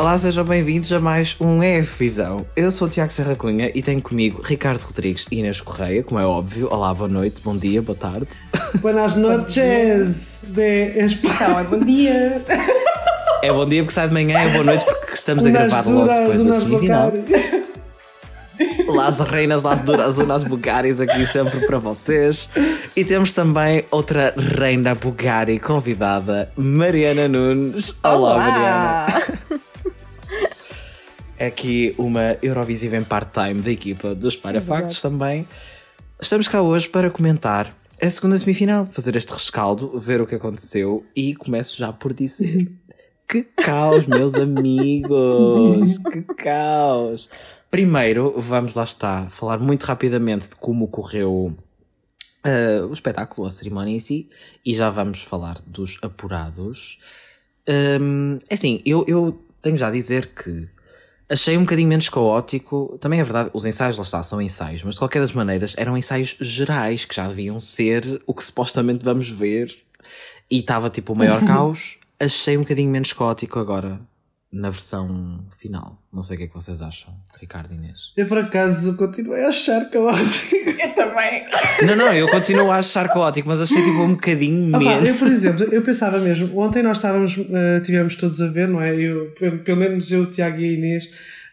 Olá, sejam bem-vindos a mais um EF Visão. Eu sou o Tiago Serra Cunha e tenho comigo Ricardo Rodrigues e Inês Correia, como é óbvio. Olá, boa noite, bom dia, boa tarde. Buenas noches de Então, é bom dia. É bom dia porque sai de manhã, é boa noite porque estamos a gravar logo depois da semifinal. Las reinas, las duras, unas bugaris aqui sempre para vocês. E temos também outra reina bugari convidada, Mariana Nunes. Olá, Olá. Mariana. É aqui uma Eurovisiva em part-time da equipa dos Parafactos também. Estamos cá hoje para comentar a segunda semifinal, fazer este rescaldo, ver o que aconteceu e começo já por dizer que caos, meus amigos! Que caos! Primeiro, vamos lá está, falar muito rapidamente de como ocorreu uh, o espetáculo, a cerimónia em si, e já vamos falar dos apurados. Um, é assim, eu, eu tenho já a dizer que achei um bocadinho menos caótico. Também é verdade, os ensaios lá está, são ensaios, mas de qualquer das maneiras eram ensaios gerais que já deviam ser o que supostamente vamos ver. E estava tipo o maior caos. Achei um bocadinho menos caótico agora na versão final. Não sei o que é que vocês acham, Ricardo e Inês. Eu por acaso continuei a achar caótico. Eu também. Não, não, eu continuo a achar caótico, mas achei tipo um bocadinho menos. eu, por exemplo, eu pensava mesmo, ontem nós estávamos, uh, tivemos todos a ver, não é? Eu, pelo, pelo menos eu, o Tiago e a Inês.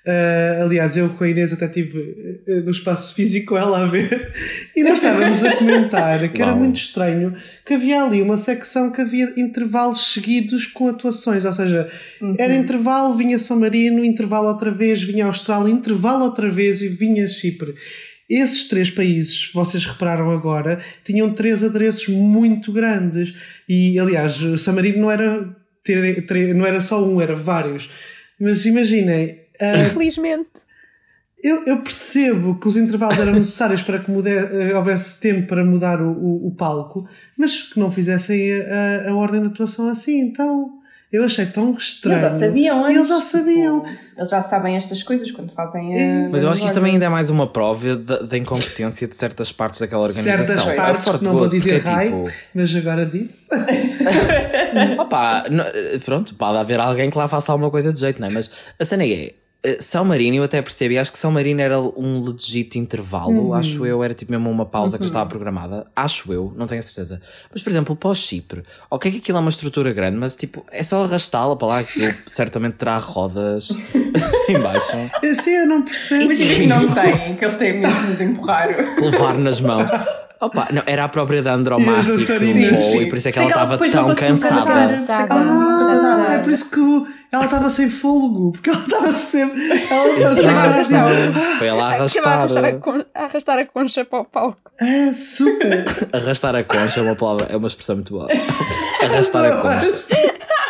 Uh, aliás, eu com a Inês até estive uh, no espaço físico ela a ver e nós estávamos a comentar que era muito estranho que havia ali uma secção que havia intervalos seguidos com atuações, ou seja, era intervalo, vinha São Marino, intervalo outra vez, vinha Austrália, intervalo outra vez e vinha Chipre. Esses três países, vocês repararam agora, tinham três adereços muito grandes. E, aliás, o San Marino não era, não era só um, era vários. Mas imaginem, Infelizmente. eu, eu percebo que os intervalos eram necessários para que mude- eh, houvesse tempo para mudar o, o- o palco, mas que não fizessem a, a ordem de atuação assim. Então, eu achei tão estranho. Eles já sabiam antes. Eles já sabiam. tipo, eles já sabem estas coisas quando fazem a. É. Mas eu acho que isto também ainda é mais uma prova da, incompetência de certas partes daquela organização. Certas É partes, forte que não vou gozo, porque dizer é raio, tipo, mas agora disse. Opa, n- pronto, pode haver alguém que lá faça alguma coisa de jeito, não é? Mas a cena é. Eh, São Marino, eu até percebi, acho que São Marino era um legit intervalo, acho eu, era tipo mesmo uma pausa que estava programada, acho eu, não tenho a certeza. Mas, por exemplo, pós-Chipre, ok que aquilo é uma estrutura grande, mas tipo, é só arrastá-la para lá, aquilo certamente terá rodas em baixo, Assim eu não percebo. Imagina que não têm, que eles têm mesmo de empurrar. levar nas mãos. Opa, não, era a própria da Andromache E as que levou e por isso é que ela estava tão cansada. Ah, não é por isso que ela estava sem fôlego, porque ela estava sempre. Ela Exato, tinha- foi ela a a arrastar. arrastar a, con- a arrastar a concha para o palco. É, super. Arrastar a concha é uma palavra, é uma expressão muito boa. Arrastar a concha.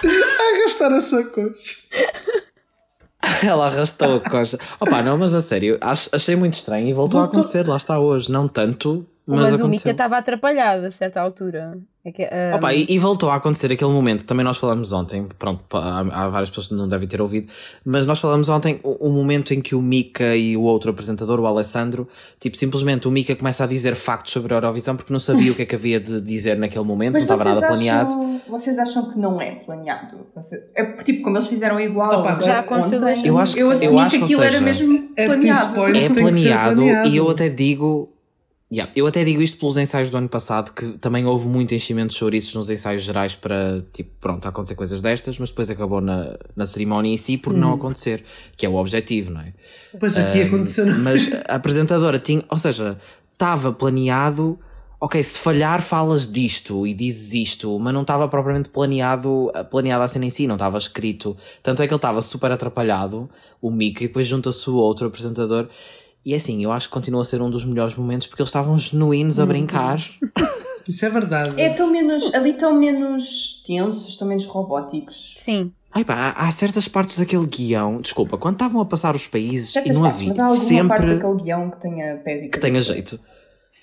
Arrastar a sua coxa. Ela arrastou a concha. Opa, não, mas a sério, ach- achei muito estranho e voltou, a Voltou. acontecer, lá está hoje. Não tanto, mas, Mas, o Mika estava atrapalhado a certa altura. É que, ah, Opa, e, e voltou a acontecer aquele momento também nós falamos ontem. Pronto, há, há várias pessoas que não devem ter ouvido, mas nós falamos ontem o, o momento em que o Mika e o outro apresentador, o Alessandro, tipo, simplesmente o Mika começa a dizer factos sobre a Eurovisão porque não sabia o que é que havia de dizer naquele momento, não estava nada planeado. Acham, vocês acham que não é planeado? Você- é tipo, como eles fizeram igual. Opa, já aconteceu ontem, Eu acho- eu eu assumi acho, que aquilo seja, era mesmo planeado. é tem que ser planeado, planeado. e eu até digo Yeah, eu até digo isto pelos ensaios do ano passado que também houve muito enchimento de chouriços nos ensaios gerais para tipo, pronto, acontecer coisas destas, mas depois acabou na, na cerimónia em si por Hum. não acontecer, que é o objetivo, não é? Pois aqui aconteceu. não- Mas a apresentadora tinha, ou seja, estava planeado, ok, se falhar falas disto e dizes isto, mas não estava propriamente planeado, planeada a cena em si, não estava escrito. Tanto é que ele estava super atrapalhado, o Mickey, e depois junta-se o outro apresentador. E é assim, eu acho que continua a ser um dos melhores momentos porque eles estavam genuínos a brincar. Isso é verdade. É tão menos, ali estão menos tensos, estão menos robóticos. Sim. Ai pá, há certas partes daquele guião, desculpa, quando estavam a passar os países Certas e não partes, havia mas há alguma parte sempre daquele guião que tenha pés e que tenha jeito.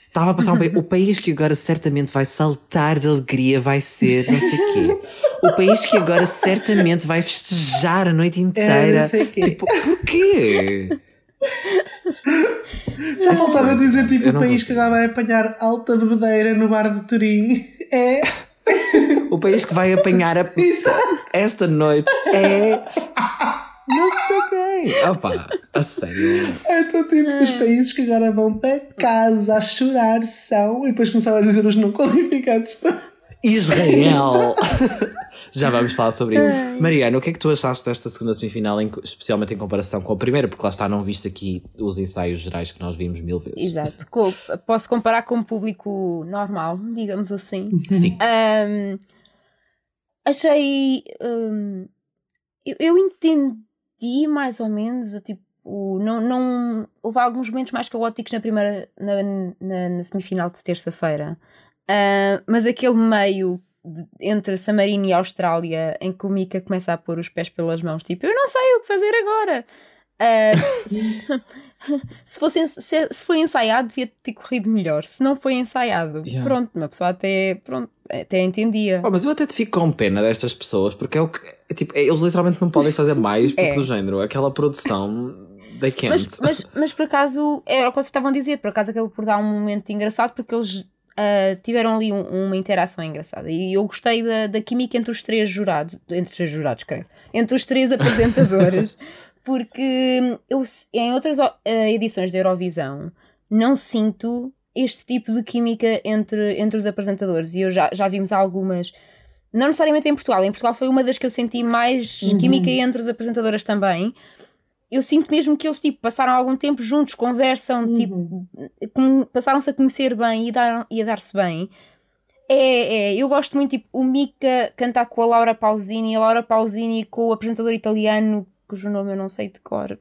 Estava a passar um país, o país que agora certamente vai saltar de alegria vai ser não sei quê. O país que agora certamente vai festejar a noite inteira. É, não sei o quê. tipo, porquê? Já É voltaram a sorte, dizer tipo o país que consigo. agora vai apanhar alta bebedeira no bar de Turim. É. O país que vai apanhar a pizza esta noite é. Não sei quem. Opa, a sério. Então, tipo, os países que agora vão para casa a chorar são. E depois começava a dizer os não qualificados. Israel! Já vamos falar sobre isso. Mariana, o que é que tu achaste desta segunda semifinal, em- especialmente em comparação com a primeira? Porque lá está, não viste aqui os ensaios gerais que nós vimos mil vezes. Exato. Posso comparar com um público normal, digamos assim. Sim. Ahm, achei. ahm, eu, eu entendi mais ou menos, tipo, não, não, houve alguns momentos mais caóticos na primeira, na, na, na semifinal de terça-feira, Ah, mas aquele meio de- entre San Marino e Austrália em que o Mika começa a pôr os pés pelas mãos, tipo, eu não sei o que fazer agora. Ah, se, fosse, en- se, se foi ensaiado, devia ter corrido melhor. Se não foi ensaiado, Yeah. pronto, uma pessoa até, pronto, até entendia. Pá, mas eu até te fico com pena destas pessoas, porque é o que. é tipo, é- eles literalmente não podem fazer mais, porque É. do género, aquela produção. They can't. Mas, mas, mas por acaso, era o que vocês estavam a dizer, por acaso acabou por dar um momento engraçado porque eles ah, tiveram ali um- uma interação engraçada e eu gostei da, da química entre os três jurados, entre os três jurados, creio, entre os três apresentadores, porque eu, em outras ah, edições da Eurovisão não sinto este tipo de química entre, entre os apresentadores e eu já, já vimos algumas. Não necessariamente em Portugal, em Portugal foi uma das que eu senti mais Uhum. química entre as apresentadoras também, eu sinto mesmo que eles tipo, passaram algum tempo juntos, conversam, Uhum. tipo, passaram-se a conhecer bem e, dar, e a dar-se bem. É, é, eu gosto muito, tipo, o Mika cantar com a Laura Pausini, a Laura Pausini com o apresentador italiano, cujo nome eu não sei de cor.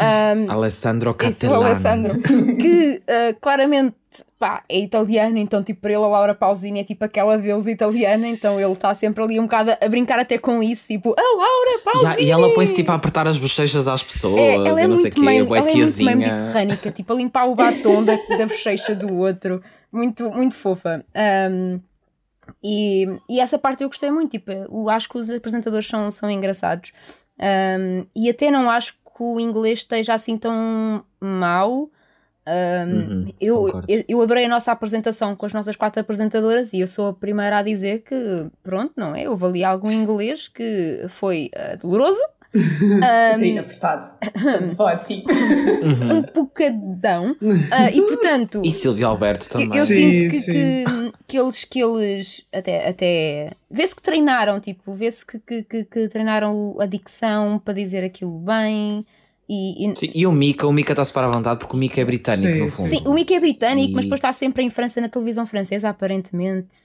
Um, Alessandro isso, o Catellano. Alessandro, que uh, claramente pá, é italiano, então tipo para ele a Laura Pausini é tipo aquela deusa italiana, então ele está sempre ali um bocado a brincar até com isso, tipo, a Laura Pausini! e ela põe-se tipo a apertar as bochechas às pessoas É, ela é não sei o quê, ela é muito mediterrânica, tipo a limpar o batom da, da bochecha do outro, muito, muito fofa. Um, e, e essa parte eu gostei muito, tipo, eu acho que os apresentadores são, são engraçados. Um, e até não acho que o inglês esteja assim tão mau. Um, Uhum, eu, eu, eu adorei a nossa apresentação com as nossas quatro apresentadoras e eu sou a primeira a dizer que, pronto, não é? Houve ali algum inglês que foi ah, doloroso. Um, Catarina Furtado. Estamos a falar de ti. Uhum. um bocadão Ah, e portanto E Silvio Alberto eu, também. eu Sim, sinto que, sim. que, que eles, que eles até, até vê-se que treinaram, tipo, vê-se que, que, que, que treinaram a dicção para dizer aquilo bem e, e- Sim, e o Mika, o Mika está super à vontade porque o Mika é britânico Sim, no fundo. Sim, o Mickey é britânico, E- mas depois está sempre em França, na televisão francesa, aparentemente.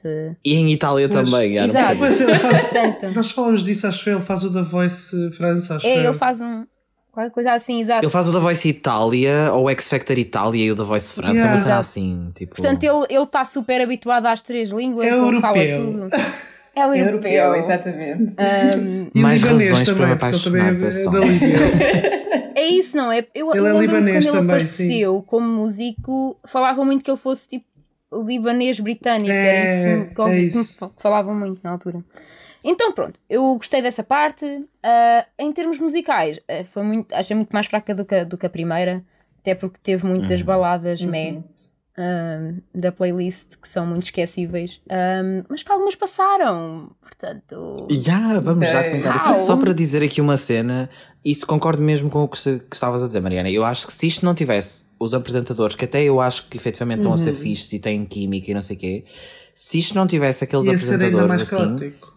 E em Itália Mas- também. não Exato. Pois, ele faz- Portanto, Nós falamos disso, acho eu. Ele faz o da Voice França, acho é, ele faz um. qualquer coisa assim, exato. Ele faz o da Voice Itália, ou o X Factor Itália e o da Voice França, Yeah. mas é assim, tipo... Portanto, ele ele está super habituado às três línguas, É ele fala tudo. É o É europeu. europeu, exatamente. Um, E Mais razões para me também, porque ele apaixonar é é isso, não é? Eu, Ele eu é libanês quando ele também, apareceu como músico, falavam muito que ele fosse tipo libanês britânico, era isso que, me- que, eu É, ouvi- é que falavam muito na altura. Então pronto, eu gostei dessa parte. Ah, em termos musicais, ah, foi muito, achei muito mais fraca do que, a- do que a primeira, até porque teve muitas Uhum. baladas Uhum. meh um, da playlist que são muito esquecíveis, um, mas que algumas passaram, portanto. Já, vamos já comentar isso. Só para dizer aqui uma cena, isso concordo mesmo com o que, se- que estavas a dizer, Mariana. Eu acho que se isto não tivesse os apresentadores, que até eu acho que efetivamente estão a ser Uhum. fixes e têm química e não sei o quê, se isto não tivesse aqueles Ia ser ainda apresentadores mais assim, caótico.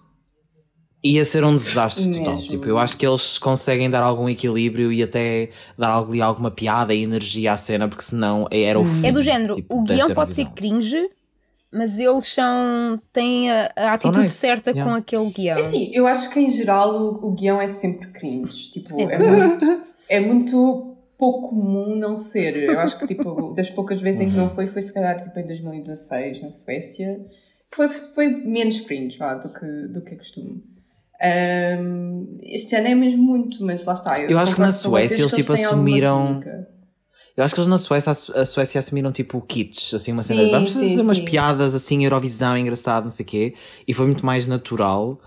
Ia ser um desastre total. Mesmo. Tipo, eu acho que eles conseguem dar algum equilíbrio e até dar ali alguma piada e energia à cena, porque senão era o fim. É do género, tipo, o guião pode ser cringe, mas eles são. têm a, a atitude nice, certa yeah. com aquele guião. É assim, eu acho que em geral o, o guião é sempre cringe. Tipo, É é, muito, é muito pouco comum não ser. Eu acho que tipo, das poucas vezes em que não foi, foi se calhar tipo, em 2016 na Suécia. Foi, foi menos cringe vá, do, que, do que é costume. Ahm, este ano é mesmo muito, mas lá está. Eu acho que na Suécia vocês eles, tipo, assumiram-. Eu acho que eles na Suécia, a Suécia assumiram tipo kits, assim, uma cena Sim, de vamos sim, fazer umas sim. piadas assim, Eurovisão, engraçado, não sei o quê, e foi muito mais natural.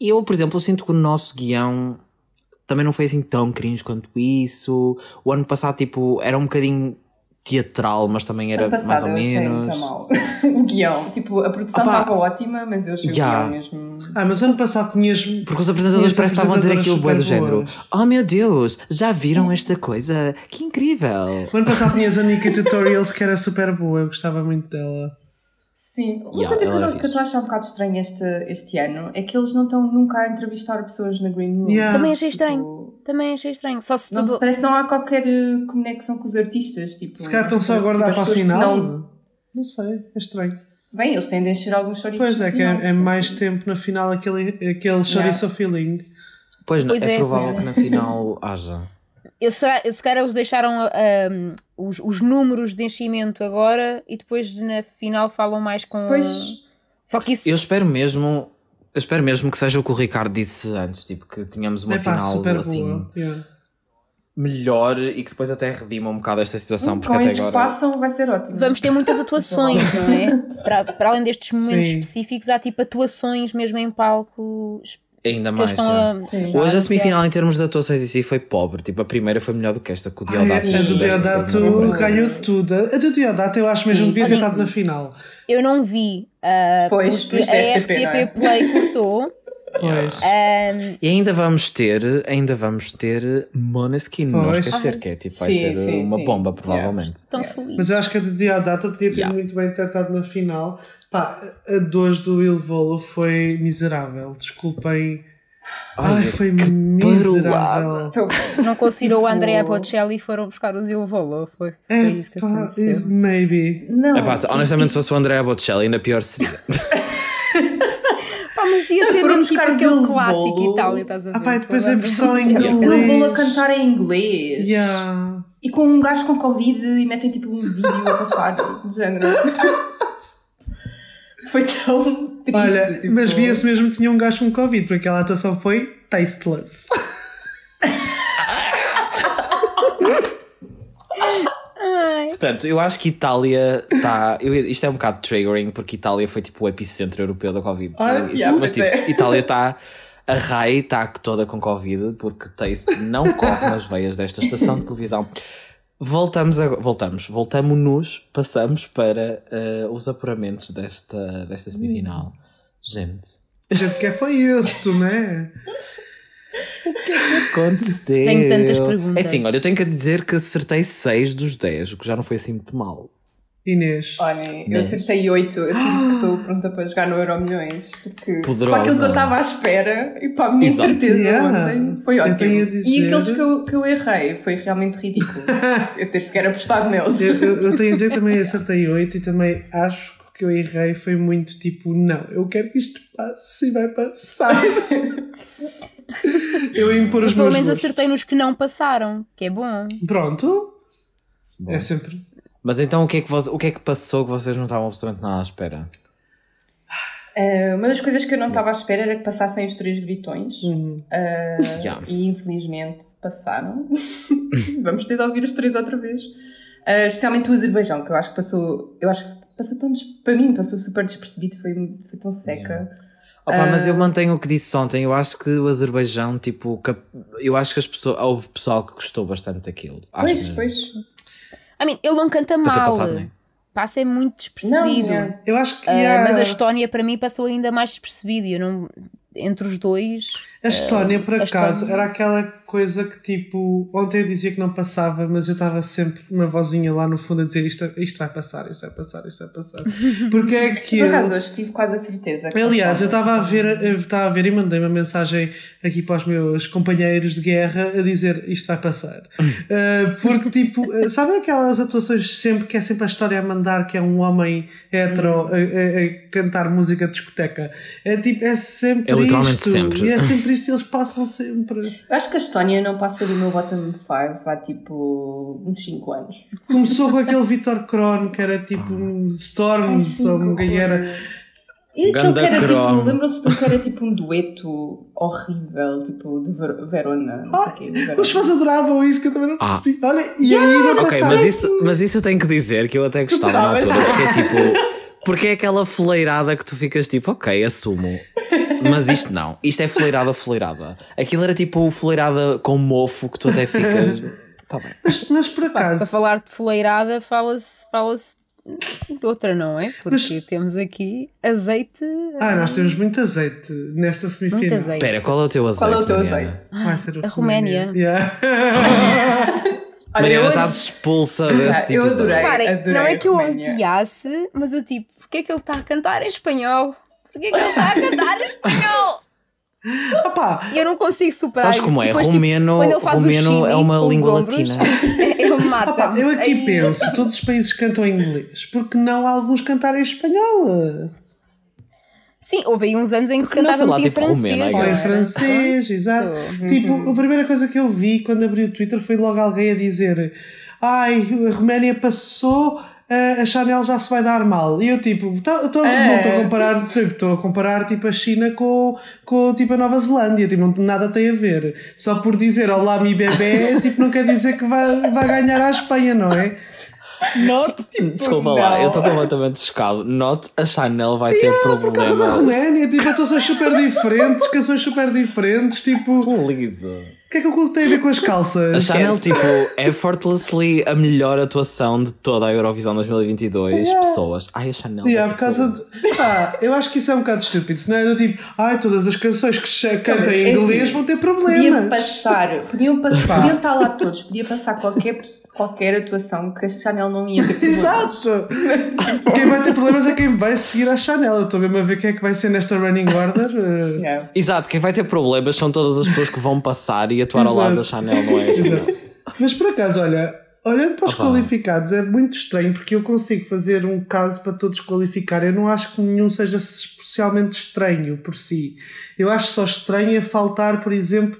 E eu, por exemplo, eu sinto que o nosso guião também não foi assim tão cringe quanto isso. O ano passado, tipo, era um bocadinho. Teatral, mas também era mais ou eu achei menos. muito mal. o guião. Tipo, a produção estava ótima, mas eu achei Yeah. o guião mesmo. Ah, mas ano passado tinhas. Porque os apresentadores parece que estavam a dizer aquilo bué do género. Oh meu Deus, já viram esta coisa? Que incrível! O ano passado tinhas a Nika Tutorials que era super boa, eu gostava muito dela. Sim, uma Yeah, coisa que eu, que eu estou a achar um bocado estranha este, este ano é que eles não estão nunca a entrevistar pessoas na Green Room. Yeah. Também achei estranho. Tipo, Também achei estranho. Só se não- tudo. parece que não há qualquer eh, conexão com os artistas. Tipo, Se calhar estão só a guardar tipo, para o que final. Não... Não sei, é estranho. Bem, eles têm de encher alguns chouriços Pois é, que final, é, é mais tempo na final aquele, aquele chouriço feeling. Pois, não, Pois é, é, provável pois que na final haja. Eu, se, calhar- se calhar eles deixaram ahm, os, os números de enchimento agora e depois na final falam mais com. Pois. Só que isso. Eu espero mesmo. Eu espero mesmo que seja o que o Ricardo disse antes, tipo, que tínhamos uma é pá, final super assim. Yeah. melhor e que depois até redima um bocado esta situação, porque Com até estes que agora. passam vai ser ótimo. Vamos ter muitas atuações, não é? Para, para além destes momentos Sim. específicos, há tipo atuações mesmo em palco Ainda mais. estão é. Sim. Hoje a semifinal em termos de atuações em si foi pobre. Tipo, a primeira foi melhor do que esta, que o Diodato. Ai, a do. Diodato ganhou tudo. A do Diodato eu acho mesmo Sim, que devia ter estado na final. Eu não vi, ah, Pois, porque pois é, a RTP, é? RTP Play cortou. Pois. ahm, E ainda vamos ter, ainda vamos ter Moneskin, não esquecer, que é tipo, vai Sim, ser sim, uma sim. bomba, provavelmente. tão feliz. Mas eu acho que a do Diodato podia ter Yeah. muito bem ter estado na final. Pá, a dois do Il Volo foi miserável. Desculpem. Ai, Olha, foi miserável. Então, Não conseguiram o Andrea Bocelli e foram buscar o Zil Volo. Foi, foi É, isso que pá, aconteceu. is maybe. Não. Epá, honestamente, se fosse o André Bocelli, ainda pior seria. Pá, mas ia ser Foram mesmo tipo aquele clássico Volo. Itália, estás a ver? Ah, pá, e depois a versão em inglês. vão a cantar em inglês. Yeah. E com um gajo com Covid e metem tipo um vídeo a passar do género. Foi tão triste. Olha, tipo... mas via-se mesmo que tinha um gajo com Covid, porque aquela atuação foi tasteless. Portanto, eu acho que Itália está. Isto é um bocado triggering, porque Itália foi tipo o epicentro europeu da Covid. Ah, Isso, yeah, mas tipo, é. Itália está. A RAI está toda com Covid, porque Taste não corre nas veias desta estação de televisão. Voltamos, a, voltamos, voltamos-nos, passamos para eh, os apuramentos desta, desta semifinal. Gente, A gente quer foi isto, não é? aconteceu. Tenho tantas perguntas. É assim, olha, eu tenho que dizer que acertei 6 dos 10, o que já não foi assim muito mal. Inês. Olhem, eu acertei 8. Eu sinto que estou pronta para jogar no Euro Milhões. Porque Poderosa. para aquilo que eu estava à espera e para a minha Exato. incerteza Yeah. ontem, foi ótimo. a E dizer- aqueles que eu, que eu errei foi realmente ridículo. eu ter sequer apostado neles. Eu, eu- eu tenho a dizer também acertei 8 e também acho que o que eu errei foi muito tipo, não, eu quero que isto passe e vai passar. eu impor os pelo meus menos gostos. acertei nos que não passaram, que é bom. Pronto. Bom. É sempre. Mas então o que, é que o que é que passou que vocês não estavam absolutamente nada à espera? Ah, uma das coisas que eu não estava à espera era que passassem os três gritões. Hum. Ah, Yeah. E infelizmente passaram. Vamos ter de ouvir os três outra vez. Ah, especialmente o Azerbaijão, que eu acho que passou. Eu acho que passou tão. des- Para mim, passou super despercebido, foi, foi tão seca. Opa, mas eu mantenho o que disse ontem. Eu acho que o Azerbaijão, tipo, eu acho que as pessoas, houve pessoal que gostou bastante daquilo. Acho Pois, mesmo. pois. I mean, ele não canta mal. passado, né? Passa é muito despercebido. Não. Eu acho que há- Mas a Estónia para mim passou ainda mais despercebido. Eu não, entre os dois. A Estónia, por acaso, Estónia. era aquela coisa que tipo. Ontem eu dizia que não passava, mas eu estava sempre uma vozinha lá no fundo a dizer isto, isto vai passar, isto vai passar, isto vai passar. Porque é que. Por eu- acaso, hoje tive quase a certeza. Aliás, eu estava a ver, eu estava a ver e mandei uma mensagem aqui para os meus companheiros de guerra a dizer isto vai passar. Uh, porque, tipo, uh, sabem aquelas atuações sempre que é sempre a história a mandar que é um homem hetero a, a- a cantar música de discoteca? É tipo, é sempre É literalmente isto. sempre. E é sempre isto e eles passam sempre. Eu acho que a Estónia não passa do meu bottom 5 há tipo uns 5 anos. Começou com aquele Vitor Kron que era tipo um Storms ou um quem era. E aquele que era cromo. tipo, lembram-se um que era tipo um dueto horrível, tipo de Ver- Verona, não sei o quê. de Verona. Os fãs adoravam isso que eu também não Ah. percebi. Olha, e aí não Ok, mas isso, mas isso eu tenho que dizer que eu até gostava na altura, porque é tipo. Porque é aquela fleirada que tu ficas tipo, ok, assumo. Mas isto não. Isto é fleirada, fleirada. Aquilo era tipo fleirada com mofo que tu até ficas. Tá bem. Mas, mas por Pá, para acaso, falar de fuleirada, fala-se fala de outra, não é? Porque Mas- temos aqui azeite. ah, nós temos muito azeite nesta semifinal. Muito azeite. Espera, qual é o teu azeite? Qual é o teu Mariana? azeite? Vai ser A Roménia. Yeah. Olha, Mariana eu, está expulsa deste eu episódio. adorei. Reparem, não é que eu Roménia. odiasse, mas eu tipo, porque é que ele está a cantar em espanhol? Porque é que ele está a cantar em espanhol? Opa, E eu não consigo superar Sabes isso. como é? depois, tipo, Romeno, quando ele faz o romeno é uma língua ombros, latina. Ele mata. opa, eu aqui penso, todos os países cantam em inglês, porque não alguns cantarem em espanhol? Sim, houve aí uns anos em que se Porque cantava sei lá, muito em tipo romeno, francês. I Ou não em era? francês, exato. Uhum. Tipo, a primeira coisa que eu vi quando abri o Twitter foi logo alguém a dizer Ai, a Roménia passou, a Chanel já se vai dar mal. E eu tipo, tá- tô- É. não estou a comparar, tipo, estou a comparar tipo a China com, com tipo a Nova Zelândia, tipo, não, nada tem a ver. Só por dizer olá mi bebê, tipo, não quer dizer que vai, vai ganhar a Espanha, não é? Not, tipo, desculpa lá, não. eu estou completamente chocado. Not a Chanel vai ter Por causa da problemas. Roménia, tipo, atuações super diferentes, canções super diferentes, tipo, o que é que o tem a ver com as A calças? Chanel, tipo, effortlessly a melhor atuação de toda a Eurovisão 2022. Pessoas. Ai, a Chanel. Yeah, ter por causa problemas. de. Pá, eu acho que isso é um bocado estúpido. Se não é do tipo, ai, todas as canções que se cantam em é inglês assim, vão ter Podiam problemas. passar, podiam, passar, podiam estar lá todos, podia passar qualquer, qualquer atuação que a Chanel não ia ter problemas. Exato! quem vai ter problemas é quem vai seguir a Chanel. Eu estou mesmo a ver quem é que vai ser nesta running order. eh, Yeah. Exato, quem vai ter problemas são todas as pessoas que vão passar e atuar ao lado da Exato. Chanel, não é? a? Mas por acaso, olha, olhando para os Opa. qualificados, é muito estranho porque eu consigo fazer um caso para todos qualificar. Eu não acho que nenhum seja especialmente estranho por si. Eu acho só estranho é faltar, por exemplo,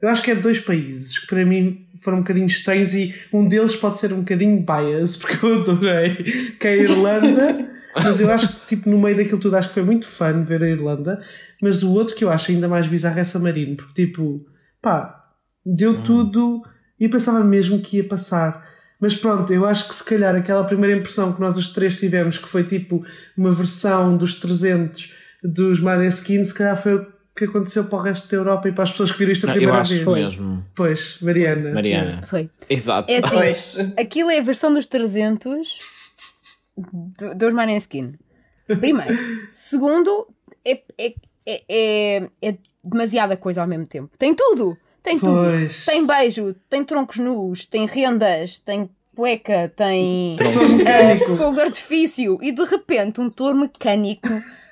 eu acho que é dois países que para mim foram um bocadinho estranhos e um deles pode ser um bocadinho bias, porque eu adorei, que é a Irlanda. Mas eu acho que, tipo, no meio daquilo tudo, acho que foi muito fun ver a Irlanda. Mas o outro que eu acho ainda mais bizarro é San Marino, porque, tipo, pá, deu tudo e pensava mesmo que ia passar. Mas pronto, eu acho que se calhar aquela primeira impressão que nós os três tivemos, que foi tipo uma versão dos 300 dos Maneskin, se calhar foi o que aconteceu para o resto da Europa e para as pessoas que viram isto a Não, eu primeira acho vez. mesmo. Pois, Mariana. Mariana. Foi. Exato. É assim, Pois. aquilo é a versão dos 300 do- dos Maneskin. Primeiro. Segundo, é, é, é, é, é demasiada coisa ao mesmo tempo. Tem tudo! Tem tudo! Pois. Tem beijo, tem troncos nus, tem rendas, tem cueca, tem mecânico. fogo artifício e de repente um touro mecânico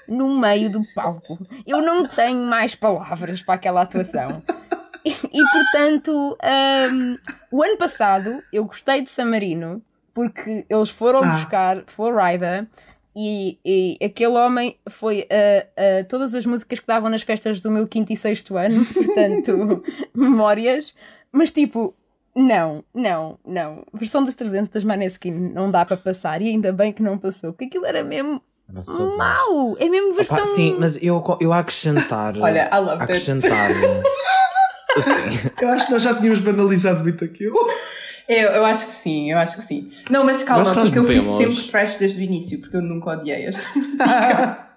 no meio do palco. Eu não tenho mais palavras para aquela atuação. E, e, portanto, hum, o ano passado eu gostei de San Marino porque eles foram Ah. buscar Florida e, e aquele homem foi a, a todas as músicas que davam nas festas do meu quinto e sexto ano, portanto, memórias, mas tipo, não, não, não. Versão dos 300 das Maneskin não dá para passar e ainda bem que não passou, porque aquilo era mesmo mau, é mesmo versão. Opa, sim, mas eu, eu a acrescentar. Olha, I love that. acrescentar. Sim. Eu acho que nós já tínhamos banalizado muito aquilo. Eu, eu acho que sim, eu acho que sim. Não, mas calma, nós porque eu fui bebemos. sempre trash desde o início, porque eu nunca odiei esta música.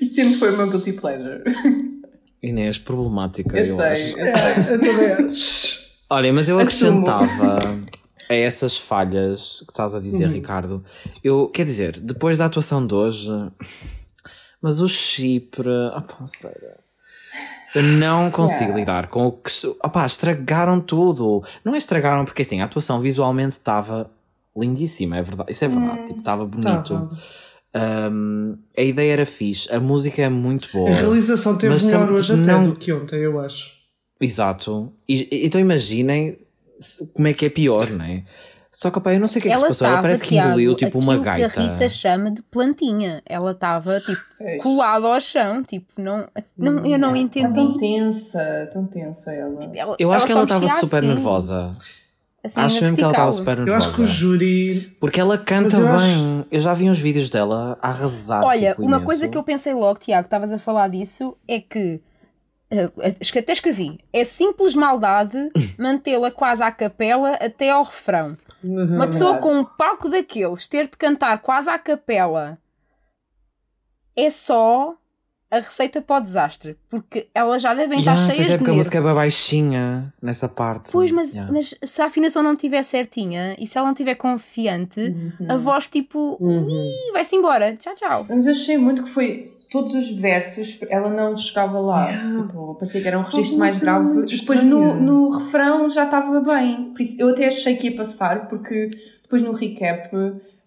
Isto sempre foi o meu guilty pleasure. Inês, problemática, Eu eu, sei, acho. eu sei. Eu também acho. Olha, mas eu Assumo. acrescentava a essas falhas que estás a dizer, Ricardo. Eu, quer dizer, depois da atuação de hoje, mas o Chipre. Opa, sério. Eu não consigo Yeah. lidar com o que. Opá, estragaram tudo. Não é estragaram porque assim, a atuação visualmente estava lindíssima, é verdade. Isso é verdade. Tipo, estava bonito. Tá, Um, a ideia era fixe, a música é muito boa. A realização teve melhor sempre, hoje tipo, até não- do que ontem, eu acho. Exato. E, então imaginem como é que é pior, não é? Só que, opa, eu não sei o que é que se Ela passou. Ela parece que engoliu tipo uma gaita. que a Rita chama de plantinha. Ela estava tipo Pois. colada ao chão, tipo, não, não eu não Está tão entendi. tensa, tão tensa ela. Ela- Eu acho que ela estava super assim, nervosa. assim, acho mesmo que ela estava super Eu nervosa. acho que o júri. Porque ela canta eu acho- bem. Eu já vi uns vídeos dela a arrasar. Olha, tipo, uma coisa que eu pensei logo, Tiago, estavas a falar disso, é que eh, até escrevi, é simples maldade mantê-la quase à capela até ao refrão. Uma pessoa verdade. com um palco daqueles ter de cantar quase à capela é só a receita para o desastre, porque elas já devem estar Yeah, cheias pois é de porque a música é bem baixinha nessa parte. Pois, mas, Yeah. mas se a afinação não estiver certinha e se ela não estiver confiante, Uhum. a voz tipo, Uhum. "Ih, vai-se embora, tchau, tchau. Mas eu achei muito que foi todos os versos, ela não chegava lá. Yeah. Tipo, parecia que era um registro mais grave. E depois no, no refrão já estava bem. Por isso, eu até achei que ia passar, porque depois no recap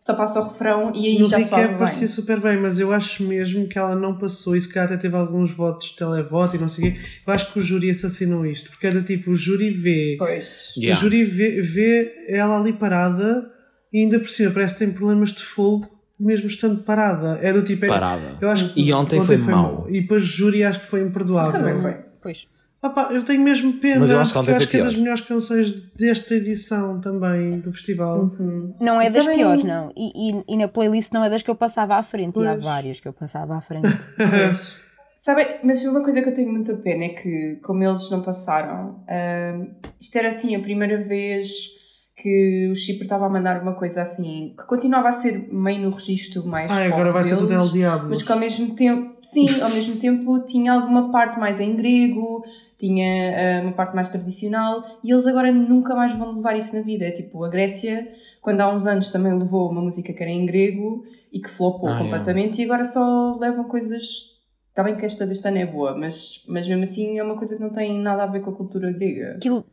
só passa o refrão e aí No já recap bem. parecia super bem, mas eu acho mesmo que ela não passou e se calhar até teve alguns votos de televoto e não sei o quê. Eu acho que o júri assassinou isto, porque era tipo, o júri vê, Pois. Yeah. o júri vê, vê ela ali parada e ainda por cima parece que tem problemas de fogo mesmo estando parada. É do tipo. é- Parada. Eu acho que E ontem foi mau. E depois júri acho que foi Mas imperdoável. também foi. Pois. Ah pá, eu tenho mesmo pena, Mas eu acho que ontem acho foi que é das melhores canções desta edição também do festival. Uhum. Não é das piores, não. E, e, e na playlist não é das que eu passava à frente. E há Pois. várias que eu passava à frente. Pois. Sabem, mas uma coisa que eu tenho muita pena é que, como eles não passaram, ahm, isto era assim a primeira vez que o Chipre estava a mandar uma coisa assim, que continuava a ser meio no registro mais. Ai, pop agora vai ser deles, tudo El Diablo. Mas que ao mesmo tempo, sim, ao mesmo tempo tinha alguma parte mais em grego, tinha ah, uma parte mais tradicional, e eles agora nunca mais vão levar isso na vida. É tipo, a Grécia, quando há uns anos também levou uma música que era em grego e que flopou Ah, é. completamente, e agora só levam coisas. Está bem que esta deste ano é boa, mas, mas mesmo assim é uma coisa que não tem nada a ver com a cultura grega. Aquilo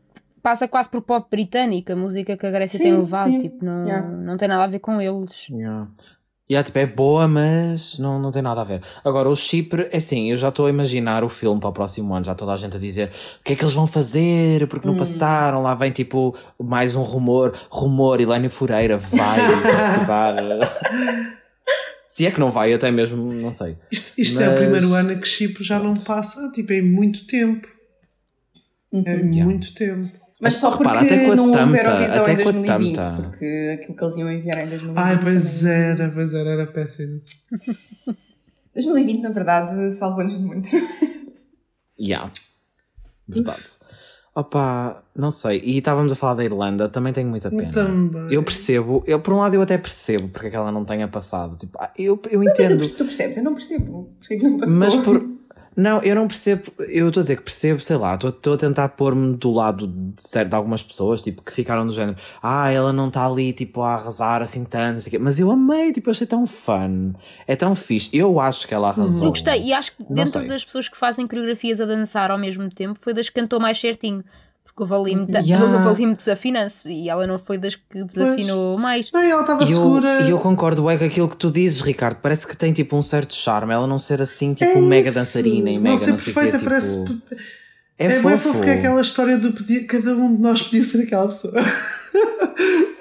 passa quase por pop britânico, a música que a Grécia Sim, tem levado. sim. Tipo, não, Yeah. não tem nada a ver com eles. Yeah. Yeah, tipo, é boa, mas não, não tem nada a ver. Agora, o Chipre, é assim, eu já estou a imaginar o filme para o próximo ano, já toda a gente a dizer o que é que eles vão fazer, porque não Hum. passaram, lá vem tipo mais um rumor, rumor, Helena Fureira vai participar. Se é que não vai, até mesmo, não sei. Isto, isto é o Mas- primeiro ano que Chipre já não passa, tipo, é muito tempo. É Uhum. Yeah. muito tempo. Mas só repara, porque até com a não tamta, Eurovisão até em com a 2020, tamta. porque aquilo que eles iam enviar em 2020. Ai, pois também- era, pois era, era péssimo. 2020, na verdade, salvou-nos de muito. Yeah. Verdade. Opa, não sei. E estávamos a falar da Irlanda, também tenho muita pena. Também. Eu percebo, eu por um lado eu até percebo porque é que ela não tenha passado. Tipo, ah, eu, eu Mas entendo. perce- tu percebes? Eu não percebo. Porque é que não passou? Mas por. Não, eu não percebo. Eu estou a dizer que percebo, sei lá, estou- a tentar pôr-me do lado de, certo, de algumas pessoas, tipo, que ficaram do género. Ah, ela não está ali, tipo, a arrasar assim tanto, quê. Mas eu amei, tipo, eu achei tão fun. É tão fixe. Eu acho que ela arrasou. Eu gostei, e acho que dentro das pessoas que fazem coreografias a dançar ao mesmo tempo, foi das que cantou mais certinho. Porque houve ali, muita- Yeah. desafinanço e ela não foi das que desafinou mais. Não, ela estava E eu, segura. e eu concordo é com aquilo que tu dizes, Ricardo. Parece que tem tipo um certo charme. Ela não ser assim, tipo, É mega dançarina e não mega ser não sei o quê. perfeita, Tipo, parece. é, É, bem fofo. fofo que é aquela história do pedir, cada um de nós podia ser aquela pessoa.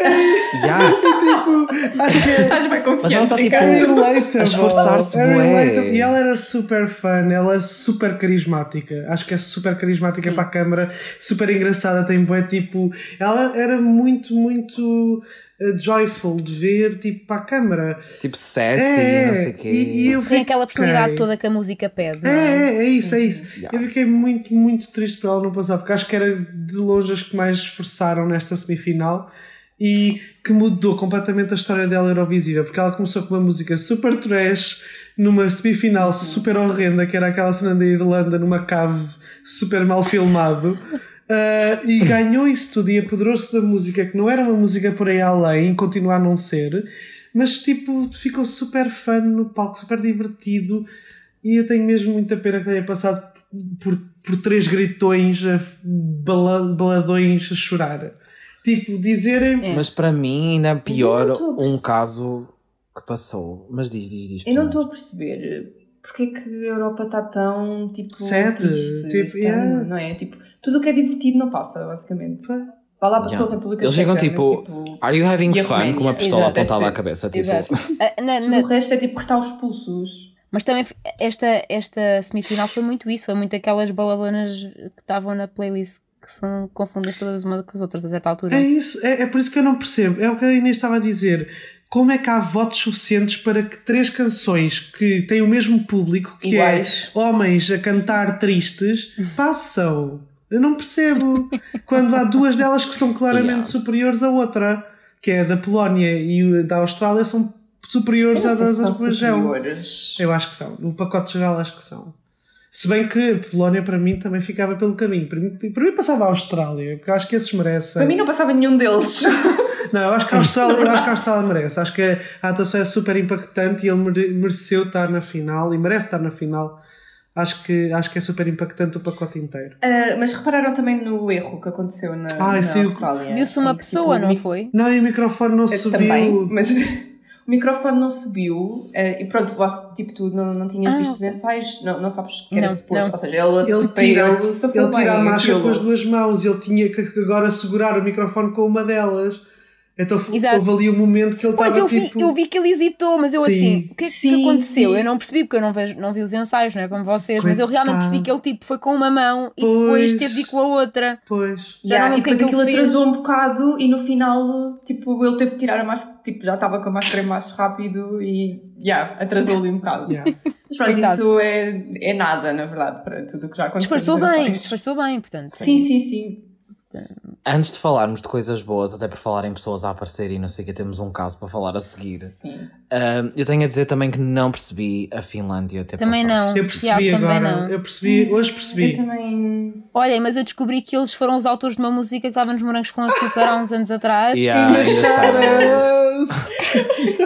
Yeah. tipo, acho que. Estás bem confiante, Mas ela está, tipo, relatable. a esforçar-se. E ela era super fun, ela é super carismática. Acho que é super carismática para a câmara, super engraçada. Tem bué tipo. Ela era muito, muito joyful de ver tipo para a câmara. Tipo sassy, É, não sei o quê. e, e eu Tem aquela personalidade fiquei- toda que a música pede. É, é? é, é isso, é isso. Yeah. Eu fiquei muito, muito triste por ela não passar, porque acho que era de longe as que mais esforçaram nesta semifinal e que mudou completamente a história dela Eurovisiva, porque ela começou com uma música super trash, numa semifinal super horrenda, que era aquela cena da Irlanda numa cave super mal filmado. Ah, e ganhou isso tudo e apoderou-se da música que não era uma música por aí além, continua a não ser, mas tipo ficou super fã no palco, super divertido e eu tenho mesmo muita pena que tenha passado por, por três gritões, bala- baladões a chorar. Tipo, dizerem. É. Mas para mim ainda é pior um caso que passou. Mas diz, diz, diz. Eu não estou a perceber porque é que a Europa está tão tipo Sad, triste tipo, este yeah. ano, não é? Tipo, tudo o que é divertido não passa, basicamente. Foi. Vá lá passou Yeah. a República Eles ficam tipo, tipo Are you having fun? Com uma pistola Exato, apontada à cabeça. Tipo, Exato. Ah, na- tudo na- o resto é tipo cortar os pulsos. mas também esta, esta semifinal foi muito isso, foi muito aquelas baladonas que estavam na playlist que são confundem-se todas uma com as outras a certa altura. É isso, é, é por isso que eu não percebo. É o que a Inês estava a dizer. Como é que há votos suficientes para que três canções que têm o mesmo público, que Iguais. é homens a cantar tristes, passam? Eu não percebo. Quando há duas delas que são claramente Yeah. superiores à outra, que é a da Polónia e da Austrália, são superiores à são Azerbaijão. Eu acho que são. No pacote geral, acho que são. Se bem que Polónia, para mim, também ficava pelo caminho. Para mim, para mim passava a Austrália, porque acho que esses merecem. Para mim não passava nenhum deles. Não, eu acho que a Austrália, eu acho que a Austrália merece. Acho que a atuação é super impactante e ele mere- mereceu estar na final e merece estar na final. Acho que, acho que é super impactante o pacote inteiro. Ah, mas repararam também no erro que aconteceu na, Ai, na sim, Austrália. Viu-se uma que, pessoa, tipo, não foi? Não, e o microfone não Eu subiu. Também, mas o microfone não subiu eh, e pronto, você, tipo, tu não, não tinhas Ah, visto os ensaios, não, não sabes que era suposto. Ou seja, ele, Ele para tira, ele, ele tira a bem marcha aquilo. com as duas mãos e ele tinha que agora segurar o microfone com uma delas. Então Exato. houve ali um momento que ele Pois estava eu vi, tipo. eu vi que ele hesitou, mas eu Sim. assim, o que é que Sim, aconteceu? sim. Eu não percebi porque eu não, vejo, não vi os ensaios, não é como vocês, mas eu realmente Coitado. percebi que ele tipo foi com uma mão e Pois. depois teve de ir com a outra. Pois. Yeah, não e que depois que aquilo atrasou um bocado e no final, tipo, ele teve de tirar a máscara, tipo, já estava com a máscara mais rápido e, yeah, atrasou ali um bocado. Yeah. Mas pronto, Coitado. isso é, é nada, na verdade, para tudo o que já aconteceu. Disfarçou bem, disfarçou bem, portanto. Sim, sim, sim. Antes de falarmos de coisas boas, até por falar em pessoas a aparecer e não sei o que, temos um caso para falar a seguir. sim. Ah, eu tenho a dizer também que não percebi a Finlândia ter Também passado. não. Eu percebi Tiago, agora. não. Eu percebi, hoje percebi. Eu também. Olha, mas eu descobri que eles foram os autores de uma música que estava nos Morangos com Açúcar há uns anos atrás. Yeah, E deixaram-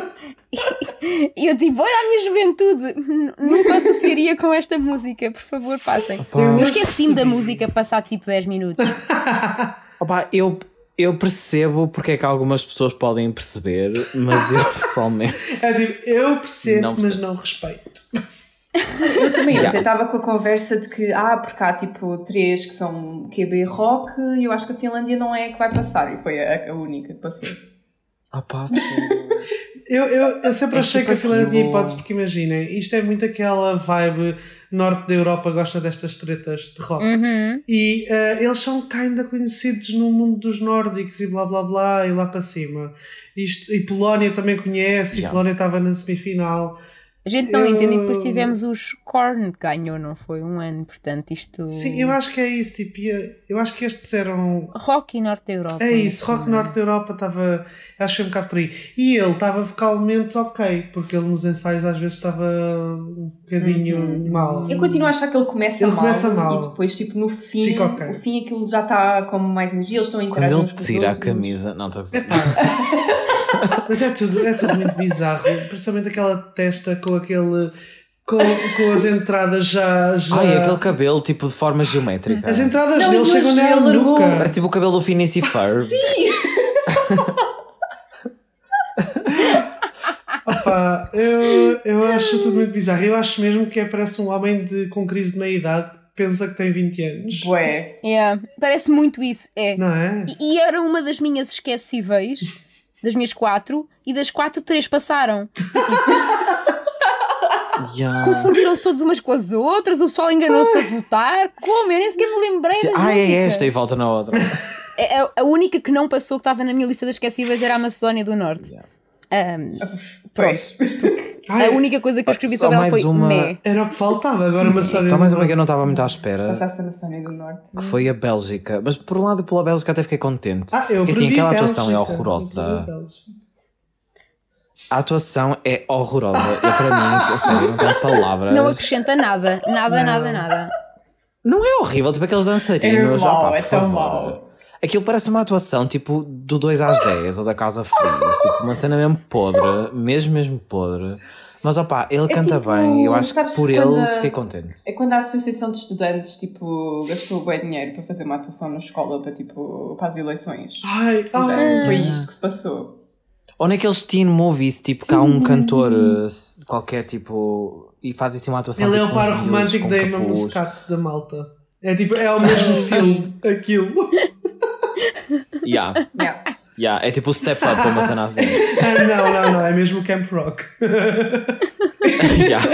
E eu tipo, olha a minha juventude, nunca associaria com esta música, por favor, passem. Opa. Eu Eu esqueci-me da música passar tipo 10 minutos. Opa, eu, eu percebo porque é que algumas pessoas podem perceber, mas eu pessoalmente. É tipo, eu percebo, Não mas percebo. não respeito. Eu também, Yeah. eu estava com a conversa de que, ah, porque há tipo três que são QB rock e eu acho que a Finlândia não é a que vai passar e foi a, a única que passou. Opa, sério. Eu, eu, eu sempre É achei tipo que a Finlândia tinha hipótese, porque imaginem, isto é muito aquela vibe norte da Europa gosta destas tretas de rock. Uhum. E eh, eles são ainda conhecidos no mundo dos nórdicos e blá blá blá e lá para cima. Isto, e Polónia também conhece, e Yeah. Polónia estava na semifinal. A gente não Eu- entende e depois tivemos os Korn que ganhou, não foi? Um ano, portanto, isto. Sim, eu acho que é isso. Tipo, e, eu acho que estes eram. Rock e Norte da Europa. É isso, rock Não. norte da Europa estava. Acho que foi um bocado por aí. E ele estava vocalmente ok, porque ele nos ensaios às vezes estava um bocadinho Uhum. mal. Eu continuo a achar que ele começa, Ele mal, começa mal. e depois, tipo, no fim, Fica ok. o fim aquilo já está com mais energia, eles estão a Quando interagir ele tira a camisa. Não, estou a dizer. Mas é tudo, é tudo muito bizarro. Principalmente aquela testa com aquele. Com, com as entradas já. já... Ai, aquele cabelo tipo de forma geométrica. As entradas Não, dele chegam largou. nuca. Parece tipo o cabelo do Phineas e Ferb. Opa, eu, eu acho tudo muito bizarro. Eu acho mesmo que é, parece um homem de, com crise de meia-idade que pensa que tem 20 anos. Bué. Yeah, Parece muito isso, é. Não é? E, e era uma das minhas esquecíveis, das minhas quatro, e das quatro, três passaram. Yeah. Confundiram-se todas umas com as outras, o pessoal enganou-se a votar. Como? Eu nem sequer me lembrei da Ah, é esta e volta na outra. É- é- A única que não passou, que estava na minha lista das esquecíveis, era a Macedónia do Norte. Ahm, Pois. Ai, a única coisa que eu escrevi Só sobre ela mais foi uma-. Era o que faltava. Agora uma história. Só mais uma que eu não estava muito à Se espera. passasse a Macedónia do Norte. Que foi a Bélgica. Mas por um lado, pela Bélgica até fiquei contente. Ah, eu Porque assim, aquela atuação é horrorosa. A atuação é horrorosa. Eu, para mim, a sério, não tenho palavras. Não acrescenta nada, nada, Não. nada, nada. Não é horrível, tipo aqueles dançarinos. É mau, opá, é por tão favor. mau. Aquilo parece uma atuação tipo do 2 às 10 ou da Casa Feliz. Tipo, uma cena mesmo podre, mesmo, mesmo podre. Mas opá, ele canta tipo, bem. Eu acho que por ele a- fiquei contente. É quando a associação de estudantes, tipo, gastou bem dinheiro para fazer uma atuação na escola para, tipo, para as eleições. Ai, ai. Foi isto que se passou. Ou naqueles teen movies, tipo, que há um cantor eh, qualquer, tipo, e faz assim uma atuação. Ele é tipo, o par com uns romântico da Emma. Muscat da malta. É tipo, é o mesmo filme, aquilo. Yeah, Yeah. yeah. É tipo o step up uma cena assim. Ah, não, não, não, é mesmo Camp Rock. yeah.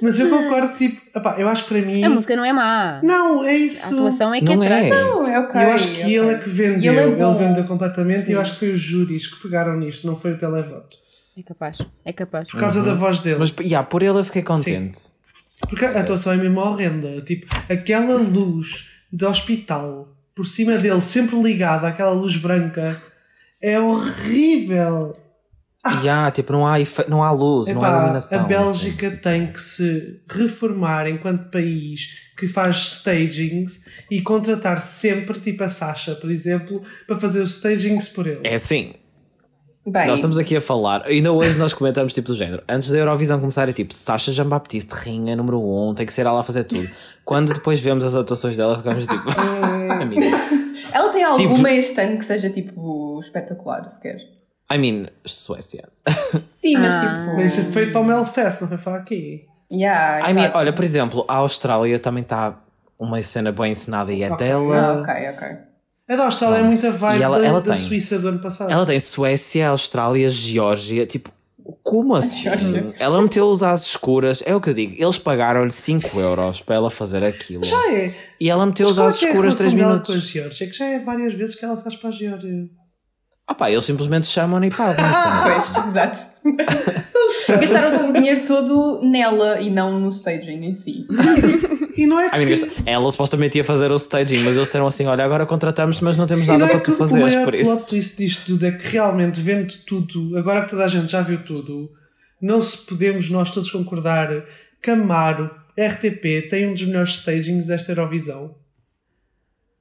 Mas eu concordo, tipo, epá, eu acho que para mim. A música não é má. Não, é A isso. atuação é que Não atrai. é. Não, é ok. eu acho que ok. ele é que vendeu, ele é ele, vendeu completamente Sim. e eu acho que foi os júris que pegaram nisto, não foi o televoto. É capaz, é capaz. Por causa da voz dele. Mas yeah, por ele eu fiquei contente. Porque a atuação é mesmo horrenda. Tipo, aquela luz de hospital por cima dele, sempre ligada, aquela luz branca, é horrível. E há, tipo, não há, efe- não há luz, não há Epá, iluminação. a Bélgica tem que se reformar enquanto país que faz stagings e contratar sempre, tipo a Sasha, por exemplo, para fazer os stagings por ele. É assim, Bem, nós estamos aqui a falar, ainda hoje nós comentamos tipo do género, antes da Eurovisão começar é tipo, Sasha Jean-Baptiste, rainha número 1, um, tem que ser ela a fazer tudo. Quando depois vemos as atuações dela, ficamos tipo, amiga. ela tem alguma Tipo- este ano que seja tipo espetacular, sequer. I mean, Suécia. Sim, mas Ah. tipo. Mas foi para o Melfest, não foi para aqui. Yeah, I mean, olha, por exemplo, a Austrália também está uma cena bem ensinada e é Ok. dela. Ah, ok, ok. A da Austrália é Pronto. muita vibe E ela- da, ela da tem. Suíça do ano passado. Ela tem Suécia, Austrália, Geórgia, tipo, como assim? Ela meteu os asas escuras, é o que eu digo, eles pagaram-lhe 5 euros para ela fazer aquilo. Já é. E ela meteu os qual é é escuras 3 relação dela com a minutos. É que já é várias vezes que ela faz para a Geórgia. Ah pá, eles simplesmente chamam e pagam. assim. Pois, exato. Gastaram todo o dinheiro todo nela e não no staging em si. E não é mean, gasta- ela supostamente ia fazer o staging, mas eles disseram assim: olha, agora contratamos, mas não temos nada não é para que tu o fazeres, maior por isso. plot twist disto tudo é que realmente vendo tudo, agora que toda a gente já viu tudo, não se podemos nós todos concordar que Amaro, RTP, tem um dos melhores stagings desta Eurovisão.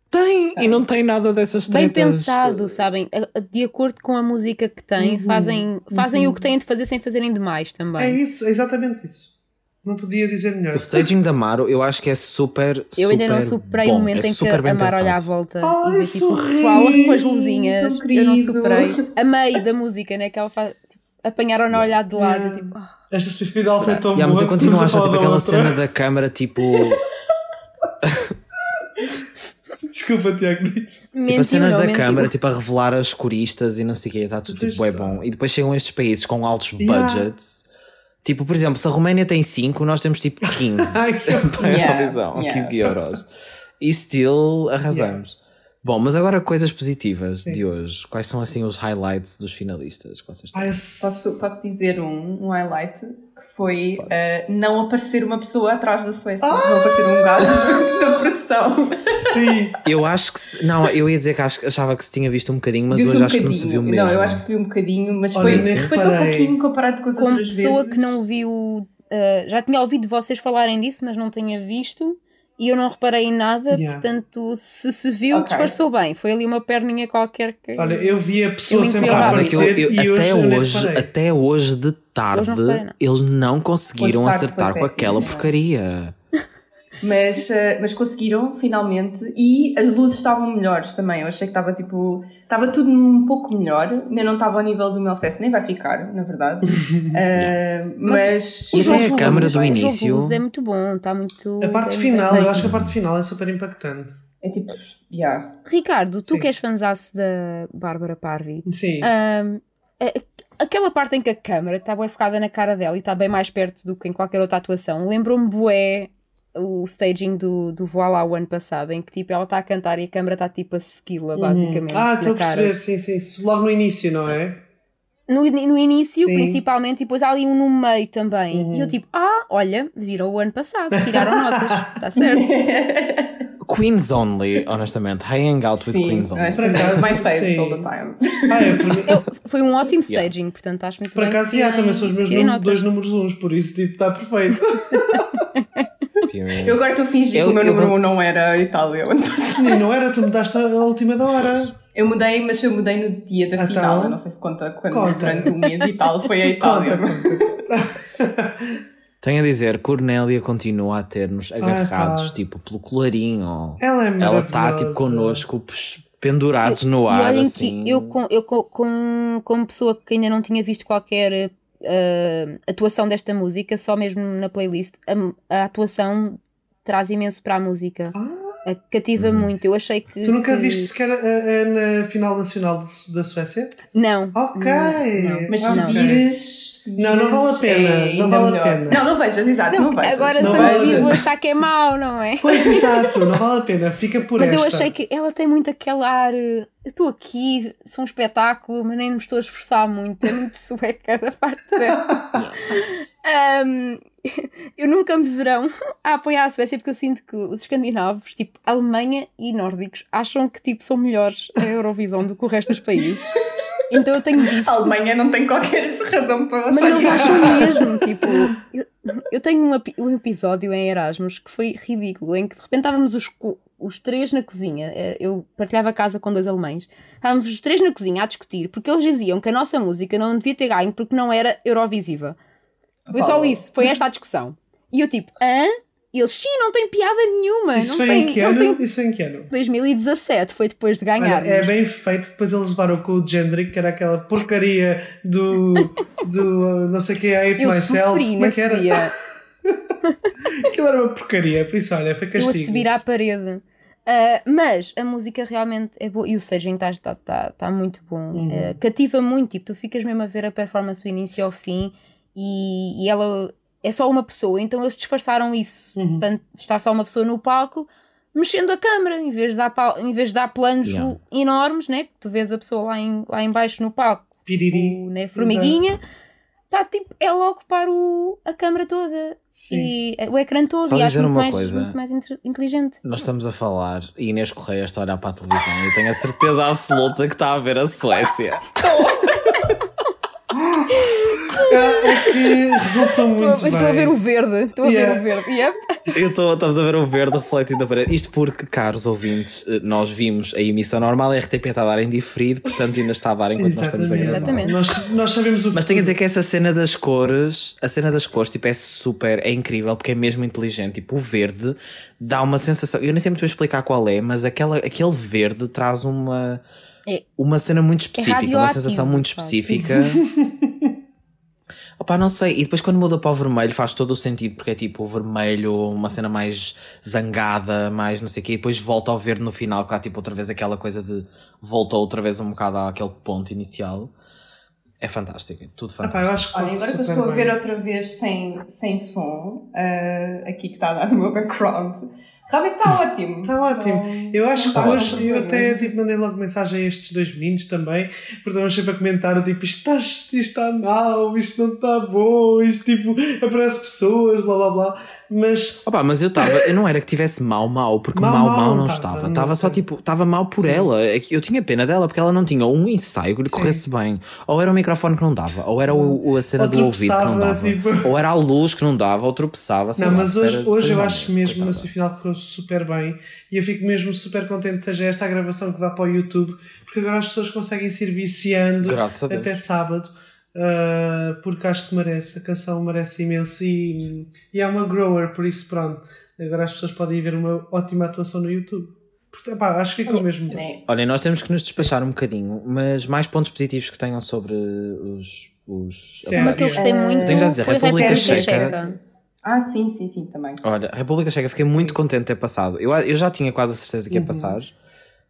Tem, e não tem nada dessas Bem tretas. pensado, sabem? De acordo com a música que têm, Uhum, fazem, fazem uhum. o que têm de fazer sem fazerem demais É também. isso, é exatamente isso. Não podia dizer melhor. O staging da Amaro eu acho que é super. Eu ainda não super superei bom, o momento é em que super bem a Mara olha à volta Ai, e vê tipo o pessoal com as luzinhas. Eu não superei. A meio da música, né? Que ela faz. Tipo, apanharam-na a olhar de lado. Yeah. Tipo, ah. Esta semifinal foi tão Yeah, boa. mas eu continuo a achar tipo aquela outra. cena da câmara tipo. Desculpa, Tiago, diz. Tipo, as cenas não da câmara, tipo, a revelar as coristas e não sei o que, está tudo tipo, é bom. E depois chegam estes países com altos Yeah. budgets. Tipo, por exemplo, se a Roménia tem 5, nós temos tipo 15 Ai, que para a Yeah, Eurovisão, yeah. 15 euros. E still arrasamos. Bom, mas agora coisas positivas Sim. de hoje. Quais são assim os highlights dos finalistas que vocês têm? Posso, posso dizer um, um highlight que foi eh, não aparecer uma pessoa atrás da Suécia, não aparecer um gajo da produção. Sim. Eu acho que. Se, não, eu ia dizer que acho- achava que se tinha visto um bocadinho, mas hoje um acho que não se viu bocadinho. mesmo. Não, eu acho que se viu um bocadinho, mas Olha, foi, foi tão pouquinho comparado com as Como outras pessoa vezes. que não viu. uh, já tinha ouvido vocês falarem disso, mas não tinha visto. E eu não reparei em nada, Yeah. portanto, se se viu, Ok. disfarçou bem. Foi ali uma perninha qualquer que. Olha, eu vi a pessoa sempre a eu- aparecer eu- e hoje até, eu nem hoje, até hoje de tarde, Eles não eles não conseguiram Hoje tarde acertar com péssimo, aquela não porcaria. Mas, eh, mas conseguiram, finalmente, e as luzes estavam melhores também. Eu achei que estava tipo. Estava tudo um pouco melhor, ainda não estava ao nível do Melfest, nem vai ficar, na verdade. Eh, mas. O até a câmara do O início- luzes é muito bom, está muito. A parte final, eu acho que a parte final é super impactante. É tipo. Yeah. Ricardo, tu Sim. que és fanzaço da Bárbara Parvi, Sim. aquela parte em que a câmera está bem focada na cara dela e está bem mais perto do que em qualquer outra atuação, lembrou-me bué o staging do, do Voilá o ano passado, em que tipo ela está a cantar e a câmera está tipo a segui-la, basicamente. Ah, estou a perceber, sim, sim. sim. Logo no início, não é? No, no início, Sim. principalmente, e depois há ali um no meio também. Uhum. E eu tipo, ah, olha, viram o ano passado, tiraram notas, está certo. Queens Only, honestamente. Hang out with Sim, Queens Only. Por acaso, my sim. all the time. Ah, é, por, Eu- foi um ótimo Yeah. staging, portanto acho muito por bem. que acaso, já, também são os meus dois números uns, por isso tipo, está perfeito. Eu agora estou a fingir Eu- que o meu eu número vou- 1 não era a Itália. o ano passado. E não era, tu mudaste a última da hora. Eu mudei, mas eu mudei no dia da Então? final. Eu não sei se conta quando Conta. durante um mês e tal foi a Itália. Conta, conta. Tenho a dizer, Cornélia continua a ter-nos agarrados, pá. tipo, pelo colarinho. Ela é Ela está, tipo, connosco, pux, pendurados no E ar, olhem assim. que eu, com, eu com, com- como pessoa que ainda não tinha visto qualquer eh, atuação desta música, só mesmo na playlist, a, a atuação traz imenso para a música. Ah, cativa Hum. muito. Eu achei que. tu nunca que- viste sequer a, a- na final nacional de- da Suécia? Não. Ok. Não, não. Mas Ah, se ok. vires, Não, não vale a pena, é não vale a pena. Não, não vejas, exato, não, vejas. Agora, não quando vi, vejas. vou achar que é mau, não é? Pois exato, não vale a pena, fica por Mas esta. eu achei que ela tem muito aquele ar. eh, Eu estou aqui, sou um espetáculo, mas nem me estou a esforçar muito. É muito sueca da parte dela. Ahm, eu nunca me verão a apoiar a Suécia porque eu sinto que os escandinavos, tipo Alemanha e nórdicos, acham que tipo, são melhores a Eurovisão do que o resto dos países. Então eu tenho bife. A Alemanha não tem qualquer razão para Mas eles acham mesmo, tipo. Eu, eu tenho um, um episódio em Erasmus que foi ridículo, em que de repente estávamos os, os três na cozinha. Eh, Eu partilhava a casa com dois alemães. Estávamos os três na cozinha a discutir, porque eles diziam que a nossa música não devia ter ganho porque não era Eurovisiva. Foi só isso, foi esta a discussão. E eu tipo, hã? E eles, sim, não tem piada nenhuma. Isso não foi tem, em que ano? tem... Isso em que ano? 2017, foi depois de ganhar. Olha, é bem feito, depois eles levaram com o Gendrick, que era aquela porcaria do, do uh, não sei o que, I Hate eu Myself. sofri é que nesse era? dia. Aquilo era uma porcaria, por isso, olha, foi Eu a castigo. subir à parede. Ah, mas a música realmente é boa e o Sejam está tá, tá, tá muito bom. Uhum. Ah, cativa muito, tipo, tu ficas mesmo a ver a performance do início ao fim e, e ela é só uma pessoa, então eles disfarçaram isso. Uhum. Portanto, está só uma pessoa no palco mexendo a câmera, em vez de dar, em vez de dar planos Yeah. enormes, né? que tu vês a pessoa lá em, lá em baixo no palco, Piriri. o, né, formiguinha. Está tipo, ela a ocupar o, a câmara toda Sim. e eh, o ecrã todo Só e acho muito uma mais, coisa. muito mais inte- inteligente. Nós estamos a falar e Inês Correia está a olhar para a televisão e tenho a certeza absoluta que está a ver a Suécia. É, é que resultou muito Estou bem. estou a ver o verde, estou a Yeah. ver o verde. Yep. Eu estou, estamos a ver o verde refletido na parede. Isto porque, caros ouvintes, eh, nós vimos a emissão normal, a RTP está a dar em diferido, portanto ainda está a dar enquanto nós estamos a gravar. Exatamente. Nós, nós sabemos o Mas tenho a dizer que essa cena das cores, a cena das cores, tipo, é super, é incrível porque é mesmo inteligente. Tipo, o verde dá uma sensação. Eu nem sei muito bem explicar qual é, mas aquela, aquele verde traz uma, É- uma cena muito específica, uma radioativo, sensação muito específica. Opa, não sei. E depois quando muda para o vermelho faz todo o sentido, porque é tipo o vermelho, uma cena mais zangada, mais não sei o quê, e depois volta ao verde no final, que dá tipo outra vez aquela coisa de voltou outra vez um bocado àquele ponto inicial. É fantástico, é tudo fantástico. eu acho que Olha, agora que eu estou a bem. ver outra vez sem, sem som, ah, aqui que está a dar no meu background, realmente está ótimo. Está ótimo. Não- Eu acho que hoje, eu até tipo, mandei logo mensagem a estes dois meninos também, porque estamos sempre a comentar, tipo, isto está, isto está mal, isto não está bom, isto tipo, aparece pessoas, blá blá blá, mas Opa, mas eu estava, eu não era que tivesse mal, mal, porque Mal, mal, mal mal, não não tava, estava. Estava só tipo, estava mal por ela. É Eu tinha pena dela porque ela não tinha um ensaio que lhe Sim. corresse bem. Ou era o microfone que não dava, ou era o, o- a cena Ou do ouvido que não dava, tipo. ou era a luz que não dava, ou tropeçava. sei não, lá, mas hoje, era- hoje eu acho mesmo na coitada. semifinal correu super bem e eu fico mesmo super contente que seja esta a gravação que dá para o YouTube, porque agora as pessoas conseguem se ir viciando até sábado. uh, porque acho que merece, a canção merece imenso e, e é uma grower, por isso pronto. Agora as pessoas podem ver uma ótima atuação no YouTube. Portanto, pá, acho que ficou Olha, mesmo bom. Olha, nós temos que nos despachar um bocadinho, mas mais pontos positivos que tenham sobre os. os Sim. Uma que eu gostei muito tenho já a dizer, República Checa. Checa. Ah, sim, sim, sim, também. Olha, a República Checa, fiquei muito contente de ter passado. Eu, eu já tinha quase a certeza que ia Uhum. passar.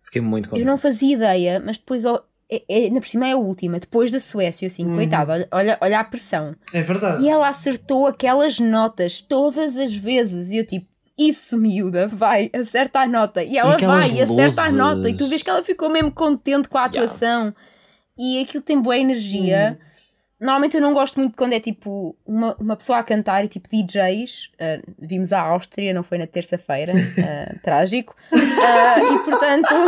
Fiquei muito contente. Eu não fazia ideia, mas depois, ó, é, é, ainda por cima é a última, depois da Suécia, assim, Uhum. coitada, olha, olha, a pressão. É verdade. E ela acertou aquelas notas todas as vezes. E eu tipo, isso miúda, vai, acerta a nota. E ela aquelas vai, e acerta a luzes. nota. E tu vês que ela ficou mesmo contente com a Yeah. atuação. E aquilo tem boa energia. Normalmente eu não gosto muito quando é tipo uma, uma pessoa a cantar e tipo DJs. ah, vimos a Áustria, não foi na terça-feira, ah, trágico. Ah, e portanto.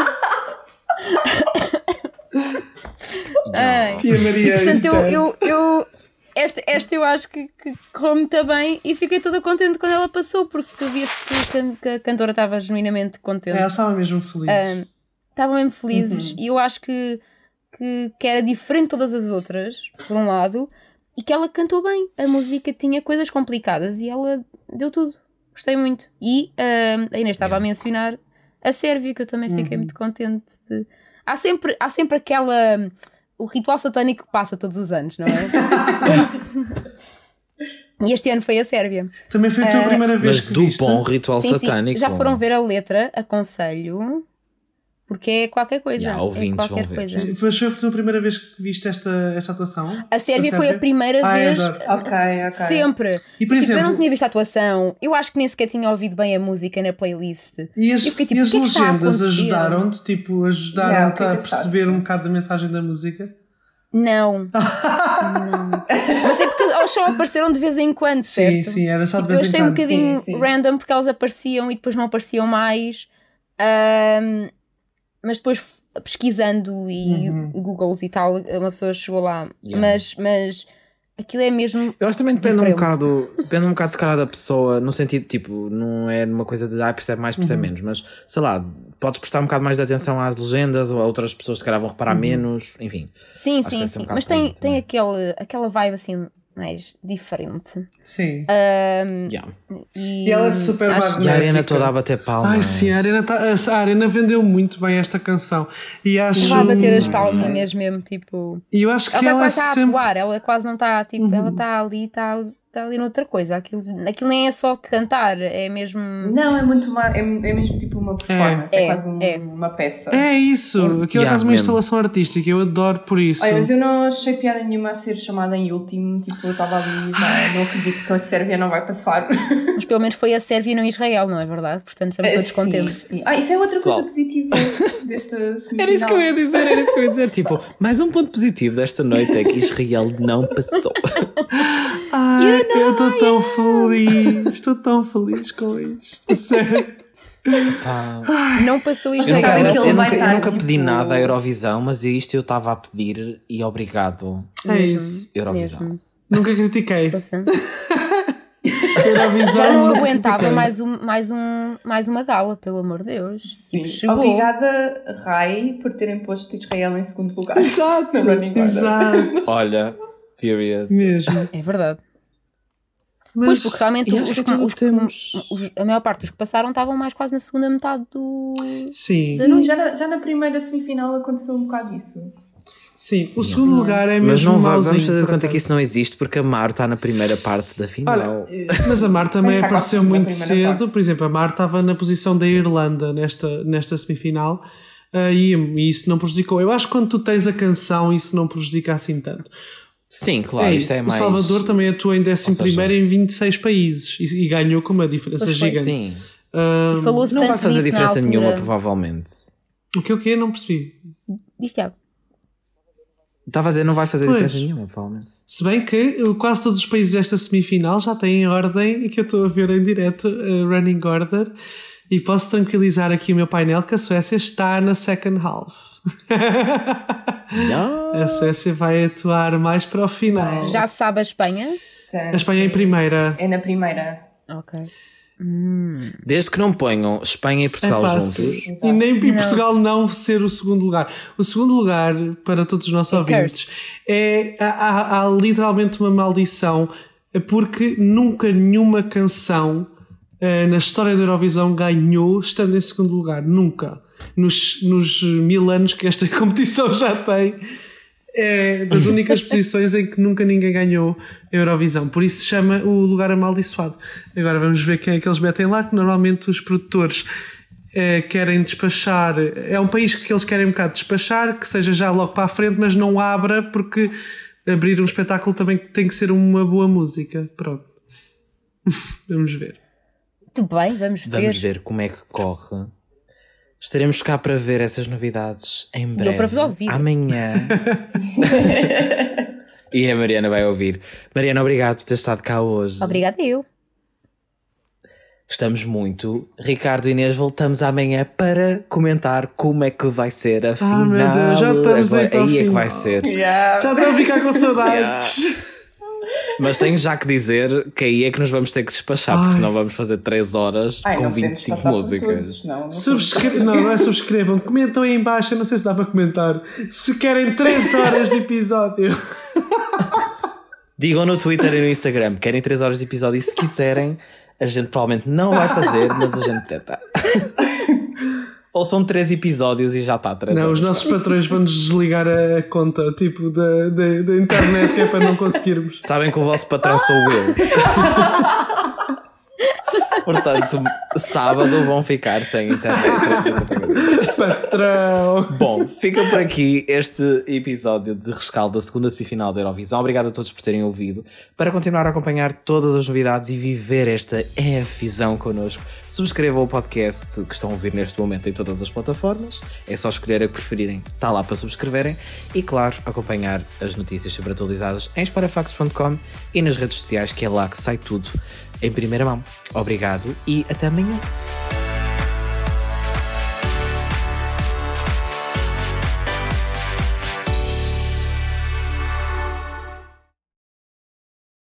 Maria E, portanto, eu, eu, eu- esta, esta eu acho que, que correu muito bem e fiquei toda contente quando ela passou, porque via-se que, que- que a cantora estava genuinamente contente. É, ela estava mesmo feliz. Estavam mesmo felizes Uhum. e eu acho que, que, que era diferente de todas as outras, por um lado, e que ela cantou bem. A música tinha coisas complicadas e ela deu tudo. Gostei muito. E a Inês estava a mencionar a Sérvia, que eu também fiquei Uhum. muito contente. de- Há, sempre, há sempre aquela. O ritual satânico que passa todos os anos, não é? e este ano foi a Sérvia. Também foi a tua Ah, primeira vez Mas que do viste? bom ritual Sim, sim. satânico. Já foram ver a letra, aconselho, porque é qualquer coisa. Já, é ouvintes qualquer vão ver. coisa. Foi foi a primeira vez que viste esta, esta atuação? A Sérvia foi a primeira Ai, vez. adoro. Ok, ok. Sempre. E por Tipo, eu não exemplo, tinha visto a atuação, eu acho que nem sequer tinha ouvido bem a música na playlist. e as, eu fiquei tipo, e as que é legendas ajudaram-te? Tipo, Yeah, ajudaram-te é a perceber um bocado da mensagem da música? Não. não. Mas é porque elas só apareceram de vez em quando, Sim, certo? sim, era só de Tipo, eu vez em achei um quando. bocadinho Sim, sim. random porque elas apareciam e depois não apareciam mais. Ahm, mas depois pesquisando e Uhum. Googles e tal, uma pessoa chegou lá. Yeah. Mas, mas aquilo é mesmo. Eu acho que também depende um bocado, depende um bocado se calhar da pessoa, no sentido tipo, não é numa coisa de ah, percebe mais, percebe menos, mas sei lá, podes prestar um bocado mais de atenção às legendas ou a outras pessoas se calhar vão reparar menos, enfim. Sim, sim, um sim. bocado mas tem, tem também. aquele, aquela vibe assim mais diferente. Sim. Ahm, Yeah. e, E ela é super acho- magnética. E a arena toda a bater palmas. Ai sim, a arena, tá- a arena vendeu muito bem esta canção. E acho, Vai bater as Sim. palminhas mesmo, tipo. E eu acho que Ela ela, está quase a sempre. atuar, ela quase não está, tipo, Uhum. ela está ali, está está ali noutra coisa. Aquilo, aquilo nem é só cantar, é mesmo. Não, é muito uma, é, é mesmo tipo uma performance, é, É, quase um- é. uma peça. É isso, aquilo é Yeah, quase uma mesmo. instalação artística, eu adoro por isso. Olha, mas eu não achei piada nenhuma a ser chamada em último, tipo, eu estava ali, já, não acredito que a Sérvia não vai passar. Mas pelo menos foi a Sérvia e não Israel, não é verdade? Portanto, estamos todos sim, contentes. sim. Ah, isso é outra Pessoal. coisa positiva desta semifinal. Era isso que eu ia dizer, era isso que eu ia dizer. Tipo, mais um ponto positivo desta noite é que Israel não passou. Ai, eu estou tão feliz, estou tão feliz com isto. Sério. Pá. Não passou Eu Vocês nunca, eu que ele nunca- vai eu estar, nunca pedi tipo- nada à Eurovisão, mas isto eu estava a pedir e obrigado, É isso. Eurovisão. Mesmo. Nunca critiquei. Eurovisão, Já não aguentava critiquei. mais, um, mais, um, mais uma gala, pelo amor de Deus. Sim. Tipo, chegou. Obrigada, Rai, por terem posto Israel em segundo lugar. Exato, exato. Olha, period. Mesmo. É verdade. Mas, Pois, porque realmente os, que os, temos- os- a maior parte dos que passaram estavam mais quase na segunda metade do. sim, Sim, já na, já na primeira semifinal aconteceu um bocado isso. sim. O segundo lugar é Mas mesmo não vai- mauzinho, vamos fazer de conta que isso não existe porque a Mar está na primeira parte da final. Olha, Mas a Mar também Mas apareceu muito cedo. parte. Por exemplo, a Mar estava na posição da Irlanda nesta, nesta semifinal ah, e, e isso não prejudicou. Eu acho que quando tu tens a canção, isso não prejudica assim tanto. Sim, claro, é isto isso. é mais. O Salvador também atuou em 11 Ou seja- em 26 países e, e ganhou com uma diferença Pois gigante. Sim, E não vai fazer diferença nenhuma, provavelmente. o que o que Não percebi. Diz Tiago. Estava a dizer, não vai fazer Pois. diferença nenhuma, provavelmente. Se bem que uh, quase todos os países desta semifinal já têm ordem que eu estou a ver em direto, uh, running order, e posso tranquilizar aqui o meu painel que a Suécia está na second half. a Suécia vai atuar mais para o final. Já se sabe a Espanha? A Espanha em primeira. É na primeira. Ok. Desde que não ponham Espanha e Portugal Epá, juntos. E nem e. Portugal não ser o segundo lugar. O segundo lugar, para todos os nossos É ouvintes, é, há, há- há literalmente uma maldição, porque nunca nenhuma canção eh, na história da Eurovisão ganhou estando em segundo lugar. Nunca. Nos, nos mil anos que esta competição já tem. É das únicas posições em que nunca ninguém ganhou a Eurovisão. Por isso se chama o lugar amaldiçoado. Agora vamos ver quem é que eles metem lá, que normalmente os produtores eh, querem despachar. É um país que eles querem um bocado despachar, que seja já logo para a frente, mas não abra, porque abrir um espetáculo também tem que ser uma boa música. Pronto. vamos ver. Muito bem, vamos ver. Vamos ver como é que corre. Estaremos cá para ver essas novidades em eu breve. para vos ouvir. Amanhã. e a Mariana vai ouvir. Mariana, obrigado por ter estado cá hoje. Obrigada eu. Estamos muito. Ricardo e Inês, voltamos amanhã para comentar como é que vai ser a final. Ah, meu Deus, já estamos aí para o aí é que vai ser. Yeah. Já estou a ficar com saudades. Mas tenho já que dizer que aí é que nos vamos ter que despachar, porque Ai. senão vamos fazer 3 horas Ai, com não podemos 25 passar por músicas. todos, não, não Subscre... Não, não é subscrevam. Comentam aí em baixo. Eu não sei se dá para comentar. Se querem 3 horas de episódio. Digam no Twitter e no Instagram, querem 3 horas de episódio e se quiserem, a gente provavelmente não vai fazer, mas a gente tenta. Ou são 3 episódios e já está 3 Não, os nossos patrões vão-nos desligar a conta, tipo, da, da, da internet, que é para não conseguirmos. Sabem que o vosso patrão sou eu. Portanto, sábado vão ficar sem internet. Dizer. Patrão! Bom, fica por aqui este episódio de rescaldo da segunda semifinal da Eurovisão. Obrigado a todos por terem ouvido. Para continuar a acompanhar todas as novidades e viver esta EF-visão connosco, subscrevam o podcast que estão a ouvir neste momento em todas as plataformas. É só escolher a que preferirem, está lá para subscreverem. E, claro, acompanhar as notícias sempre atualizadas em esparafactos.com e nas redes sociais, que é lá que sai tudo em primeira mão. Obrigado e até amanhã.